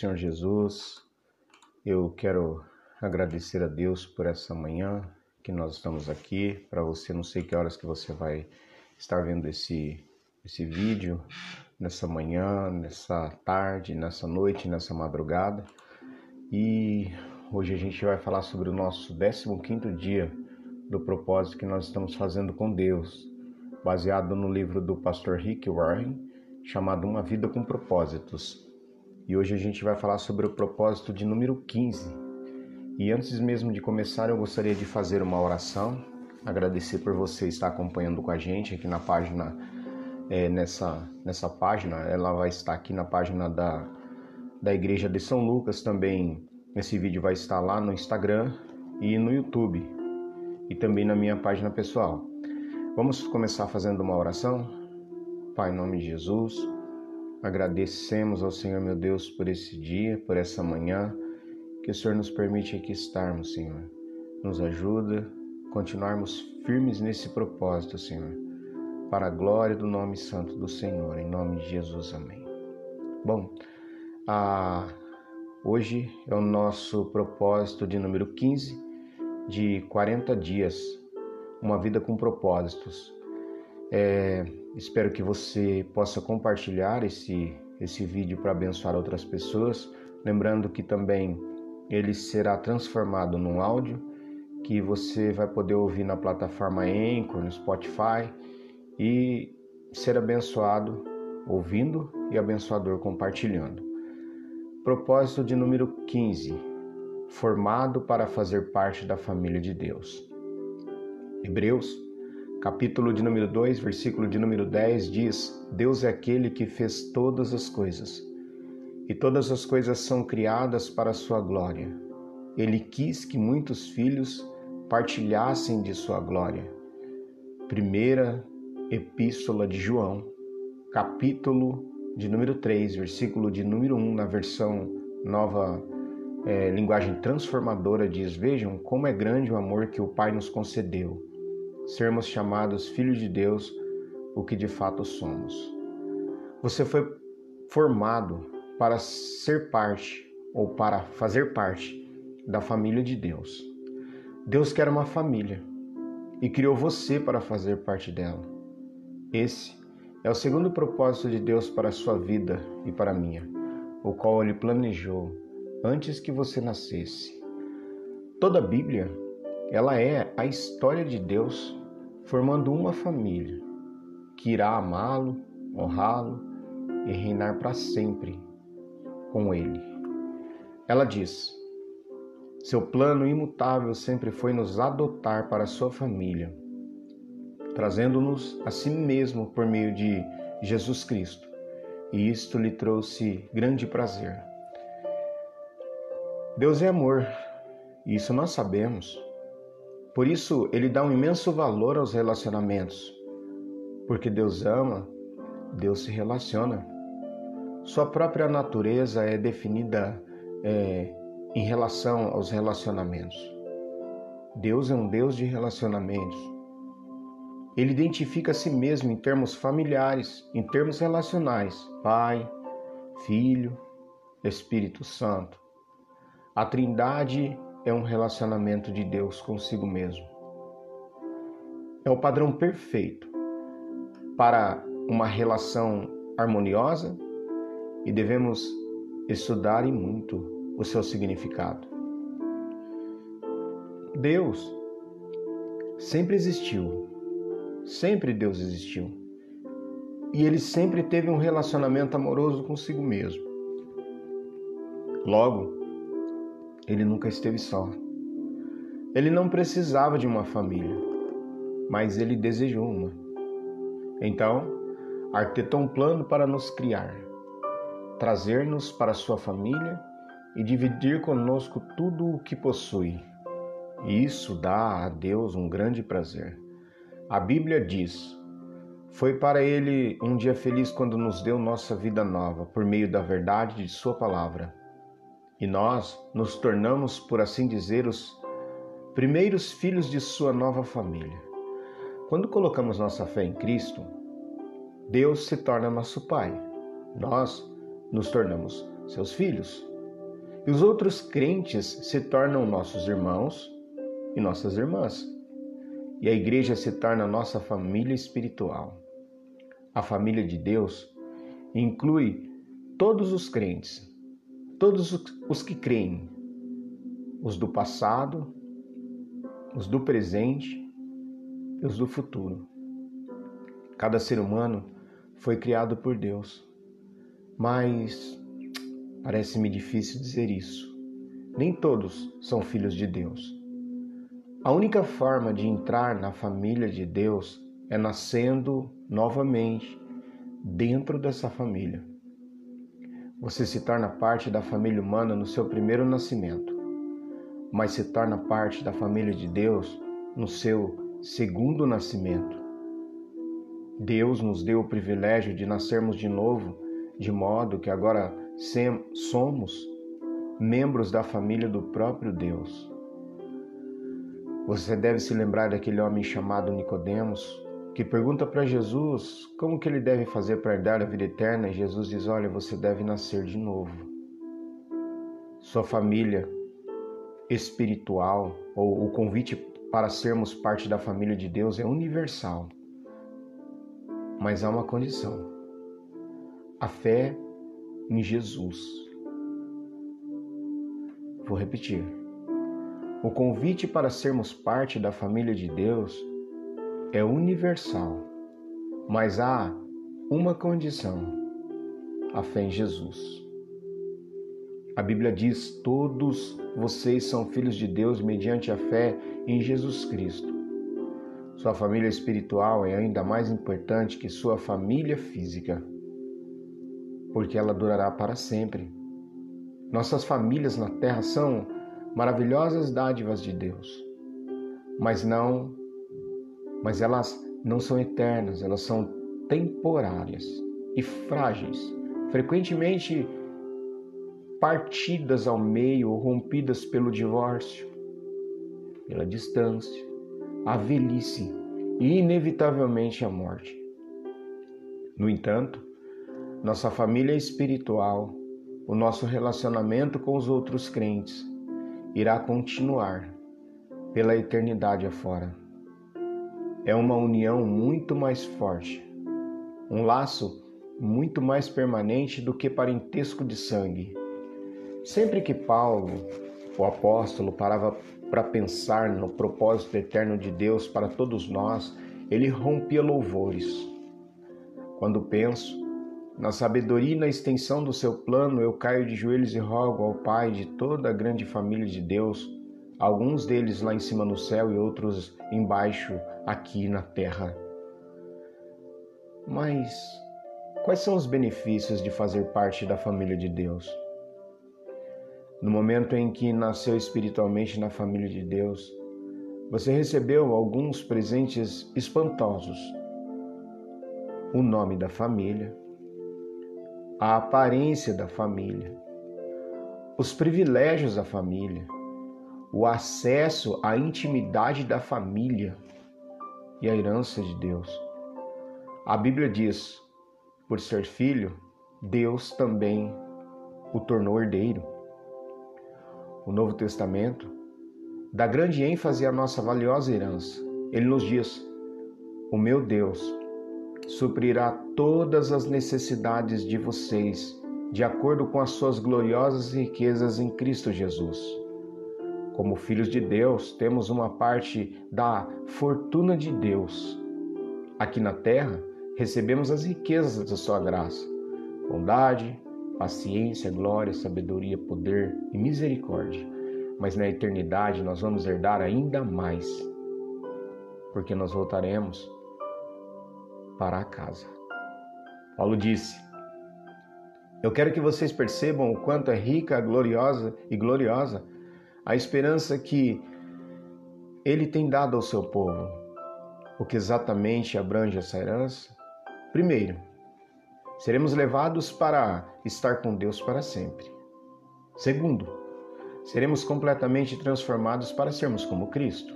Senhor Jesus, eu quero agradecer a Deus por essa manhã que nós estamos aqui. Para você, não sei que horas que você vai estar vendo esse, esse vídeo, nessa manhã, nessa tarde, nessa noite, nessa madrugada. E hoje a gente vai falar sobre o nosso 15 dia do propósito que nós estamos fazendo com Deus, baseado no livro do pastor Rick Warren, chamado Uma Vida com Propósitos. E hoje a gente vai falar sobre o propósito de número 15. E antes mesmo de começar, eu gostaria de fazer uma oração, agradecer por você estar acompanhando com a gente aqui na página, é, nessa, nessa página, ela vai estar aqui na página da, da Igreja de São Lucas também. Esse vídeo vai estar lá no Instagram e no YouTube e também na minha página pessoal. Vamos começar fazendo uma oração? Pai, em nome de Jesus, Agradecemos ao Senhor, meu Deus, por esse dia, por essa manhã, que o Senhor nos permite aqui estarmos, Senhor. Nos ajuda a continuarmos firmes nesse propósito, Senhor, para a glória do nome santo do Senhor, em nome de Jesus, amém. Bom, a... hoje é o nosso propósito de número 15, de 40 dias, uma vida com propósitos. É, espero que você possa compartilhar esse, esse vídeo para abençoar outras pessoas. Lembrando que também ele será transformado num áudio que você vai poder ouvir na plataforma Anchor, no Spotify e ser abençoado ouvindo e abençoador compartilhando. Propósito de número 15: formado para fazer parte da família de Deus. Hebreus capítulo de número 2, versículo de número 10 diz: Deus é aquele que fez todas as coisas, e todas as coisas são criadas para a sua glória. Ele quis que muitos filhos partilhassem de sua glória. Primeira Epístola de João, capítulo de número 3, versículo de número 1, na versão nova é, linguagem transformadora, diz: Vejam como é grande o amor que o Pai nos concedeu sermos chamados filhos de Deus, o que de fato somos. Você foi formado para ser parte ou para fazer parte da família de Deus. Deus quer uma família e criou você para fazer parte dela. Esse é o segundo propósito de Deus para a sua vida e para a minha, o qual ele planejou antes que você nascesse. Toda a Bíblia, ela é a história de Deus formando uma família que irá amá-lo, honrá-lo e reinar para sempre com ele. Ela diz: Seu plano imutável sempre foi nos adotar para sua família, trazendo-nos a si mesmo por meio de Jesus Cristo. E isto lhe trouxe grande prazer. Deus é amor, isso nós sabemos. Por isso, ele dá um imenso valor aos relacionamentos. Porque Deus ama, Deus se relaciona. Sua própria natureza é definida é, em relação aos relacionamentos. Deus é um Deus de relacionamentos. Ele identifica a si mesmo em termos familiares, em termos relacionais: Pai, Filho, Espírito Santo. A Trindade é um relacionamento de Deus consigo mesmo. É o padrão perfeito para uma relação harmoniosa e devemos estudar e muito o seu significado. Deus sempre existiu, sempre Deus existiu. E ele sempre teve um relacionamento amoroso consigo mesmo. Logo, ele nunca esteve só. Ele não precisava de uma família, mas ele desejou uma. Então, arquitetou um plano para nos criar, trazer-nos para sua família e dividir conosco tudo o que possui. E isso dá a Deus um grande prazer. A Bíblia diz: Foi para ele um dia feliz quando nos deu nossa vida nova, por meio da verdade de Sua palavra e nós nos tornamos, por assim dizer, os primeiros filhos de sua nova família. Quando colocamos nossa fé em Cristo, Deus se torna nosso Pai. Nós nos tornamos seus filhos. E os outros crentes se tornam nossos irmãos e nossas irmãs. E a igreja se torna nossa família espiritual. A família de Deus inclui todos os crentes, todos os que creem, os do passado, os do presente e os do futuro. Cada ser humano foi criado por Deus, mas parece-me difícil dizer isso. Nem todos são filhos de Deus. A única forma de entrar na família de Deus é nascendo novamente dentro dessa família. Você se torna parte da família humana no seu primeiro nascimento, mas se torna parte da família de Deus no seu segundo nascimento. Deus nos deu o privilégio de nascermos de novo, de modo que agora somos membros da família do próprio Deus. Você deve se lembrar daquele homem chamado Nicodemos, que pergunta para Jesus como que ele deve fazer para herdar a vida eterna, e Jesus diz: "Olha, você deve nascer de novo". Sua família espiritual ou o convite para sermos parte da família de Deus é universal. Mas há uma condição: a fé em Jesus. Vou repetir. O convite para sermos parte da família de Deus é universal, mas há uma condição: a fé em Jesus. A Bíblia diz: Todos vocês são filhos de Deus mediante a fé em Jesus Cristo. Sua família espiritual é ainda mais importante que sua família física, porque ela durará para sempre. Nossas famílias na terra são maravilhosas dádivas de Deus, mas não mas elas não são eternas, elas são temporárias e frágeis, frequentemente partidas ao meio ou rompidas pelo divórcio, pela distância, a velhice e inevitavelmente a morte. No entanto, nossa família espiritual, o nosso relacionamento com os outros crentes irá continuar pela eternidade afora é uma união muito mais forte, um laço muito mais permanente do que parentesco de sangue. Sempre que Paulo, o apóstolo, parava para pensar no propósito eterno de Deus para todos nós, ele rompia louvores. Quando penso na sabedoria e na extensão do seu plano, eu caio de joelhos e rogo ao Pai de toda a grande família de Deus, alguns deles lá em cima no céu e outros embaixo aqui na terra. Mas quais são os benefícios de fazer parte da família de Deus? No momento em que nasceu espiritualmente na família de Deus, você recebeu alguns presentes espantosos. O nome da família, a aparência da família, os privilégios da família, o acesso à intimidade da família e a herança de Deus. A Bíblia diz: por ser filho, Deus também o tornou herdeiro. O Novo Testamento dá grande ênfase à nossa valiosa herança. Ele nos diz: O meu Deus suprirá todas as necessidades de vocês, de acordo com as suas gloriosas riquezas em Cristo Jesus. Como filhos de Deus, temos uma parte da fortuna de Deus. Aqui na terra, recebemos as riquezas da sua graça, bondade, paciência, glória, sabedoria, poder e misericórdia. Mas na eternidade nós vamos herdar ainda mais, porque nós voltaremos para a casa. Paulo disse: Eu quero que vocês percebam o quanto é rica, gloriosa e gloriosa a esperança que ele tem dado ao seu povo. O que exatamente abrange essa herança? Primeiro, seremos levados para estar com Deus para sempre. Segundo, seremos completamente transformados para sermos como Cristo.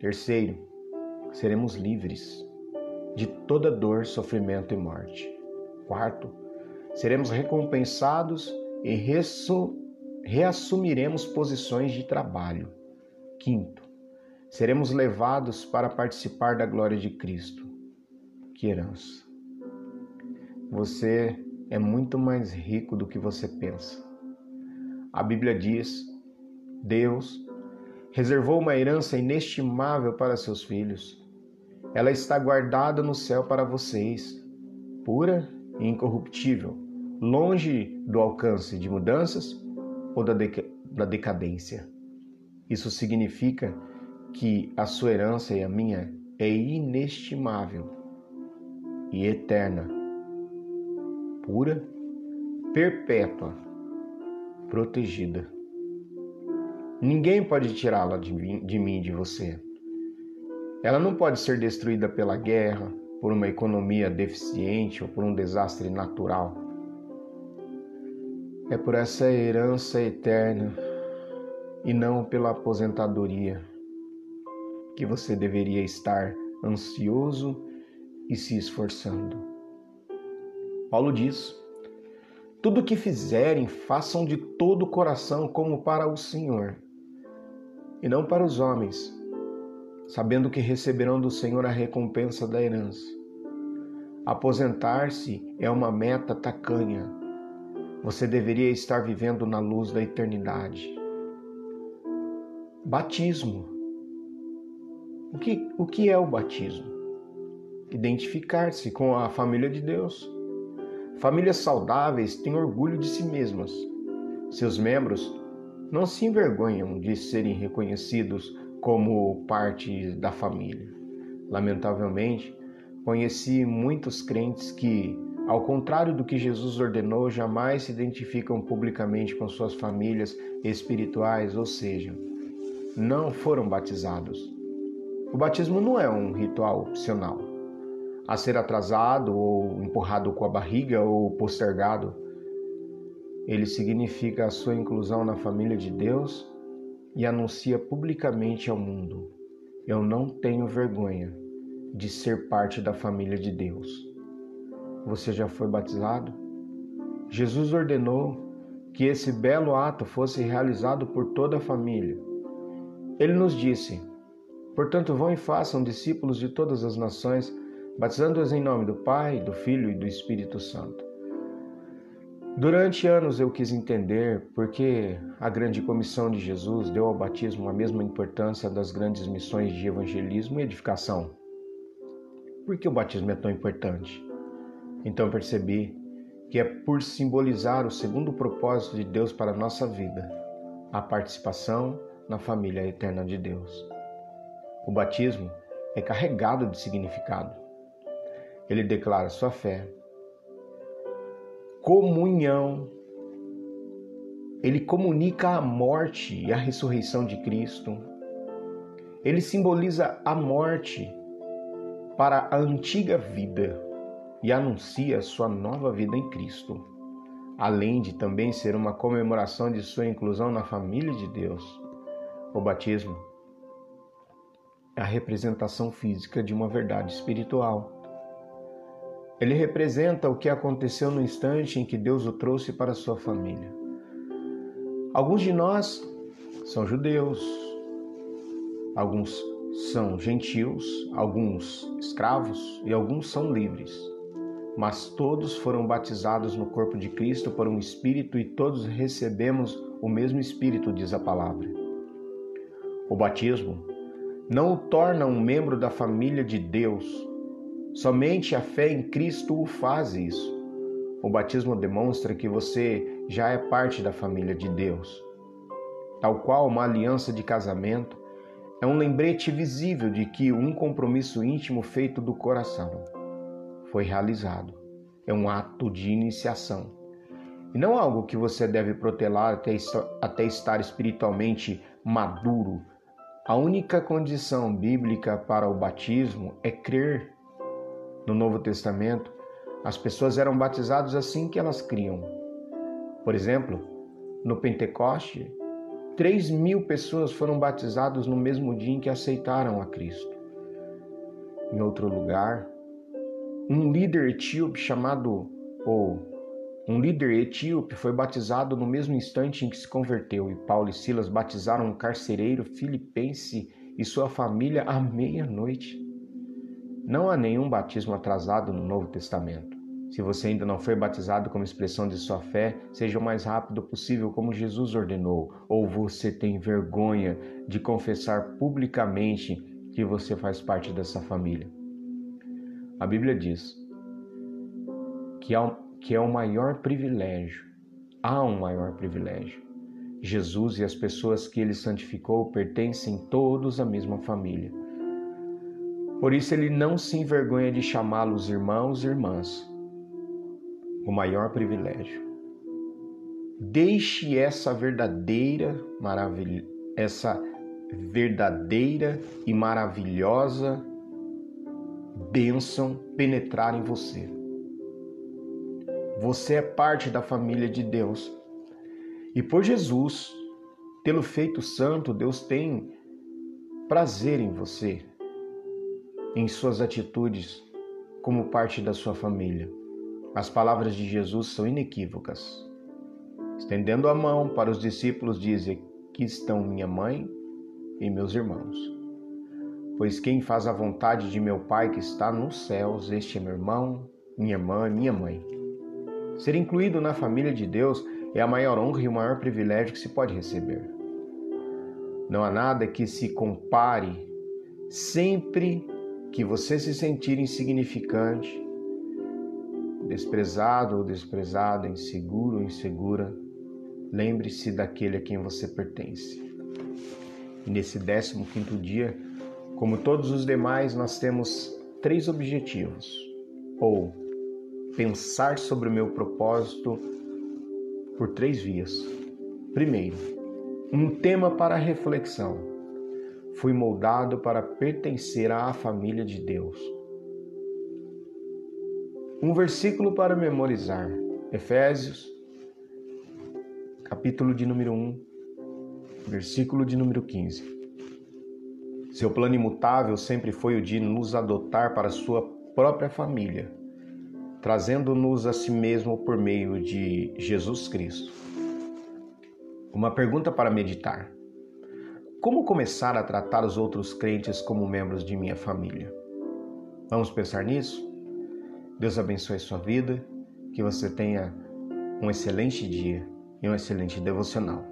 Terceiro, seremos livres de toda dor, sofrimento e morte. Quarto, seremos recompensados e ressuscitados reassumiremos posições de trabalho. Quinto, seremos levados para participar da glória de Cristo. Que herança! Você é muito mais rico do que você pensa. A Bíblia diz: Deus reservou uma herança inestimável para seus filhos. Ela está guardada no céu para vocês, pura e incorruptível, longe do alcance de mudanças ou da, deca da decadência. Isso significa que a sua herança e a minha é inestimável e eterna, pura, perpétua, protegida. Ninguém pode tirá-la de de mim, de você. Ela não pode ser destruída pela guerra, por uma economia deficiente ou por um desastre natural. É por essa herança eterna e não pela aposentadoria que você deveria estar ansioso e se esforçando. Paulo diz: Tudo o que fizerem, façam de todo o coração como para o Senhor e não para os homens, sabendo que receberão do Senhor a recompensa da herança. Aposentar-se é uma meta tacanha. Você deveria estar vivendo na luz da eternidade. Batismo. O que, o que é o batismo? Identificar-se com a família de Deus. Famílias saudáveis têm orgulho de si mesmas. Seus membros não se envergonham de serem reconhecidos como parte da família. Lamentavelmente, conheci muitos crentes que, ao contrário do que Jesus ordenou, jamais se identificam publicamente com suas famílias espirituais, ou seja, não foram batizados. O batismo não é um ritual opcional, a ser atrasado ou empurrado com a barriga ou postergado ele significa a sua inclusão na família de Deus e anuncia publicamente ao mundo: Eu não tenho vergonha de ser parte da família de Deus. Você já foi batizado? Jesus ordenou que esse belo ato fosse realizado por toda a família. Ele nos disse: Portanto, vão e façam discípulos de todas as nações, batizando-os em nome do Pai, do Filho e do Espírito Santo Durante anos eu quis entender por que a grande comissão de Jesus deu ao batismo a mesma importância das grandes missões de evangelismo e edificação. Por que o batismo é tão importante? Então percebi que é por simbolizar o segundo propósito de Deus para a nossa vida, a participação na família eterna de Deus. O batismo é carregado de significado. Ele declara sua fé, comunhão. Ele comunica a morte e a ressurreição de Cristo. Ele simboliza a morte para a antiga vida e anuncia sua nova vida em Cristo, além de também ser uma comemoração de sua inclusão na família de Deus. O batismo é a representação física de uma verdade espiritual ele representa o que aconteceu no instante em que Deus o trouxe para sua família. Alguns de nós são judeus, alguns são gentios, alguns escravos e alguns são livres. Mas todos foram batizados no corpo de Cristo por um Espírito e todos recebemos o mesmo Espírito, diz a palavra. O batismo não o torna um membro da família de Deus, Somente a fé em Cristo o faz isso. O batismo demonstra que você já é parte da família de Deus. Tal qual uma aliança de casamento, é um lembrete visível de que um compromisso íntimo feito do coração foi realizado. É um ato de iniciação. E não algo que você deve protelar até, até estar espiritualmente maduro. A única condição bíblica para o batismo é crer no Novo Testamento, as pessoas eram batizadas assim que elas criam. Por exemplo, no Pentecoste, 3 mil pessoas foram batizadas no mesmo dia em que aceitaram a Cristo. Em outro lugar, um líder etíope chamado, ou um líder etíope foi batizado no mesmo instante em que se converteu, e Paulo e Silas batizaram um carcereiro filipense e sua família à meia-noite. Não há nenhum batismo atrasado no Novo Testamento. Se você ainda não foi batizado como expressão de sua fé, seja o mais rápido possível, como Jesus ordenou, ou você tem vergonha de confessar publicamente que você faz parte dessa família. A Bíblia diz que é o maior privilégio, há um maior privilégio. Jesus e as pessoas que ele santificou pertencem todos à mesma família. Por isso ele não se envergonha de chamá-los irmãos e irmãs o maior privilégio. Deixe essa verdadeira maravilha, essa verdadeira e maravilhosa bênção penetrar em você. Você é parte da família de Deus. E por Jesus, tê-lo feito santo, Deus tem prazer em você, em suas atitudes, como parte da sua família. As palavras de Jesus são inequívocas. Estendendo a mão para os discípulos, diz: Aqui estão minha mãe e meus irmãos. Pois quem faz a vontade de meu Pai que está nos céus, este é meu irmão, minha irmã, minha mãe. Ser incluído na família de Deus é a maior honra e o maior privilégio que se pode receber. Não há nada que se compare sempre que você se sentir insignificante, desprezado ou desprezada, inseguro ou insegura, lembre-se daquele a quem você pertence. E nesse 15 quinto dia, como todos os demais, nós temos três objetivos. Ou pensar sobre o meu propósito por três vias. Primeiro, um tema para reflexão. Fui moldado para pertencer à família de Deus. Um versículo para memorizar. Efésios, capítulo de número 1, versículo de número 15. Seu plano imutável sempre foi o de nos adotar para sua própria família, trazendo-nos a si mesmo por meio de Jesus Cristo. Uma pergunta para meditar: Como começar a tratar os outros crentes como membros de minha família? Vamos pensar nisso? Deus abençoe sua vida, que você tenha um excelente dia e um excelente devocional.